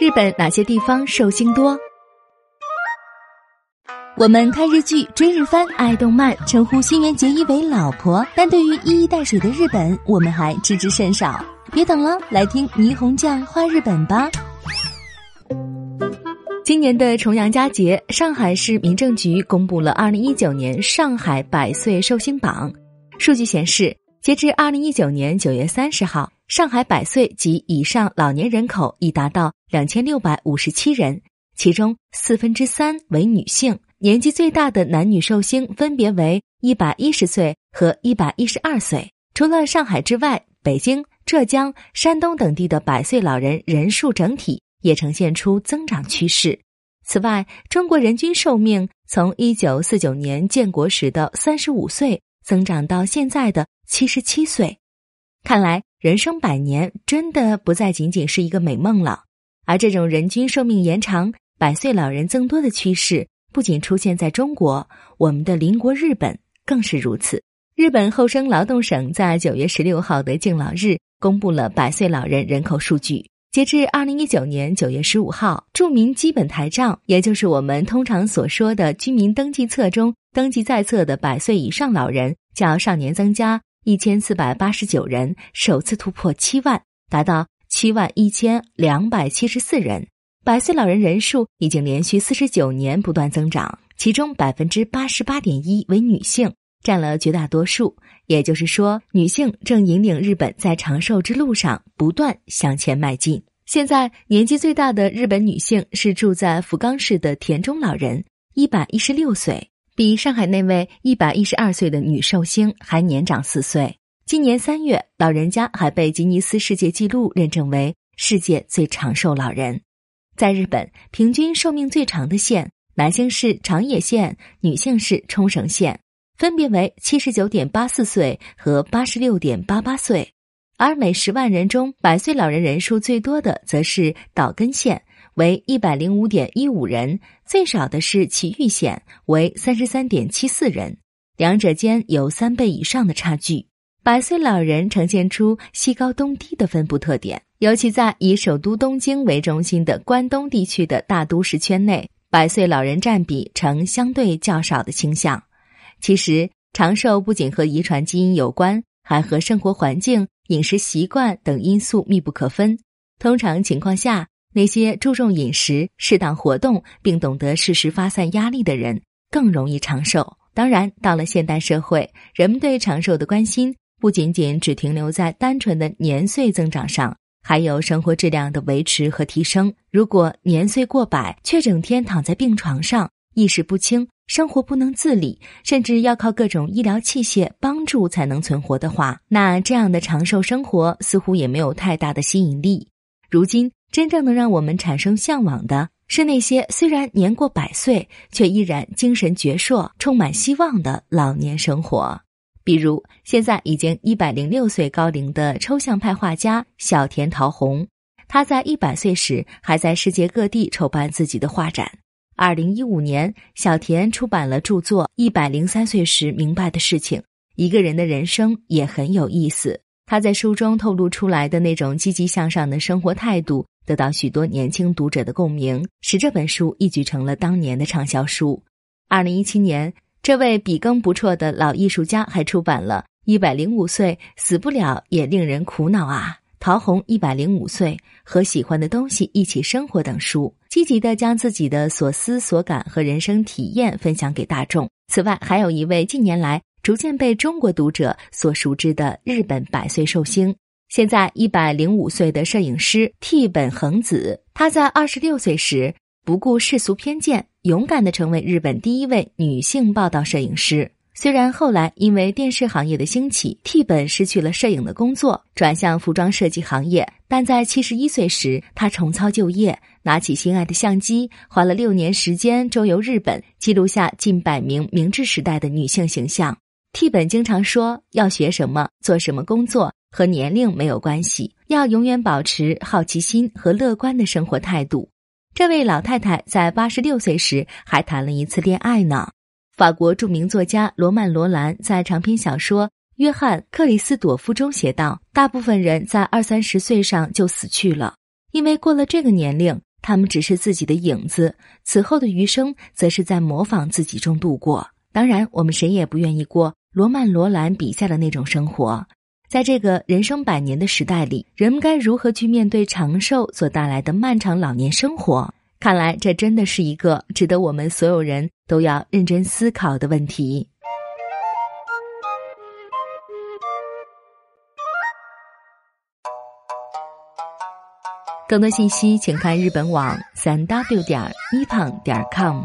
日本哪些地方寿星多？我们看日剧、追日番、爱动漫，称呼新垣结衣为老婆，但对于一衣带水的日本，我们还知之甚少。别等了，来听霓虹酱画日本吧。今年的重阳佳节，上海市民政局公布了二零一九年上海百岁寿星榜。数据显示，截至二零一九年九月三十号。上海百岁及以上老年人口已达到两千六百五十七人，其中四分之三为女性。年纪最大的男女寿星分别为一百一十岁和一百一十二岁。除了上海之外，北京、浙江、山东等地的百岁老人人数整体也呈现出增长趋势。此外，中国人均寿命从一九四九年建国时的三十五岁增长到现在的七十七岁。看来。人生百年真的不再仅仅是一个美梦了，而这种人均寿命延长、百岁老人增多的趋势，不仅出现在中国，我们的邻国日本更是如此。日本厚生劳动省在九月十六号的敬老日公布了百岁老人人口数据。截至二零一九年九月十五号，住民基本台账，也就是我们通常所说的居民登记册中登记在册的百岁以上老人，较上年增加。一千四百八十九人首次突破七万，达到七万一千两百七十四人。百岁老人人数已经连续四十九年不断增长，其中百分之八十八点一为女性，占了绝大多数。也就是说，女性正引领日本在长寿之路上不断向前迈进。现在年纪最大的日本女性是住在福冈市的田中老人，一百一十六岁。比上海那位一百一十二岁的女寿星还年长四岁。今年三月，老人家还被吉尼斯世界纪录认证为世界最长寿老人。在日本，平均寿命最长的县，男性是长野县，女性是冲绳县，分别为七十九点八四岁和八十六点八八岁。而每十万人中，百岁老人人数最多的则是岛根县。为一百零五点一五人，最少的是埼玉县，为三十三点七四人，两者间有三倍以上的差距。百岁老人呈现出西高东低的分布特点，尤其在以首都东京为中心的关东地区的大都市圈内，百岁老人占比呈相对较少的倾向。其实，长寿不仅和遗传基因有关，还和生活环境、饮食习惯等因素密不可分。通常情况下，那些注重饮食、适当活动，并懂得适时发散压力的人，更容易长寿。当然，到了现代社会，人们对长寿的关心不仅仅只停留在单纯的年岁增长上，还有生活质量的维持和提升。如果年岁过百，却整天躺在病床上，意识不清，生活不能自理，甚至要靠各种医疗器械帮助才能存活的话，那这样的长寿生活似乎也没有太大的吸引力。如今。真正能让我们产生向往的是那些虽然年过百岁，却依然精神矍铄、充满希望的老年生活。比如，现在已经一百零六岁高龄的抽象派画家小田桃红，他在一百岁时还在世界各地筹办自己的画展。二零一五年，小田出版了著作《一百零三岁时明白的事情》，一个人的人生也很有意思。他在书中透露出来的那种积极向上的生活态度。得到许多年轻读者的共鸣，使这本书一举成了当年的畅销书。二零一七年，这位笔耕不辍的老艺术家还出版了《一百零五岁死不了也令人苦恼啊》《陶虹一百零五岁和喜欢的东西一起生活》等书，积极的将自己的所思所感和人生体验分享给大众。此外，还有一位近年来逐渐被中国读者所熟知的日本百岁寿星。现在一百零五岁的摄影师替本恒子，她在二十六岁时不顾世俗偏见，勇敢的成为日本第一位女性报道摄影师。虽然后来因为电视行业的兴起，替本失去了摄影的工作，转向服装设计行业，但在七十一岁时，她重操旧业，拿起心爱的相机，花了六年时间周游日本，记录下近百名明治时代的女性形象。替本经常说，要学什么，做什么工作。和年龄没有关系，要永远保持好奇心和乐观的生活态度。这位老太太在八十六岁时还谈了一次恋爱呢。法国著名作家罗曼·罗兰在长篇小说《约翰·克里斯朵夫》中写道：“大部分人在二三十岁上就死去了，因为过了这个年龄，他们只是自己的影子，此后的余生则是在模仿自己中度过。当然，我们谁也不愿意过罗曼·罗兰笔下的那种生活。在这个人生百年的时代里，人们该如何去面对长寿所带来的漫长老年生活？看来，这真的是一个值得我们所有人都要认真思考的问题。更多信息，请看日本网三 w 点一胖点 com。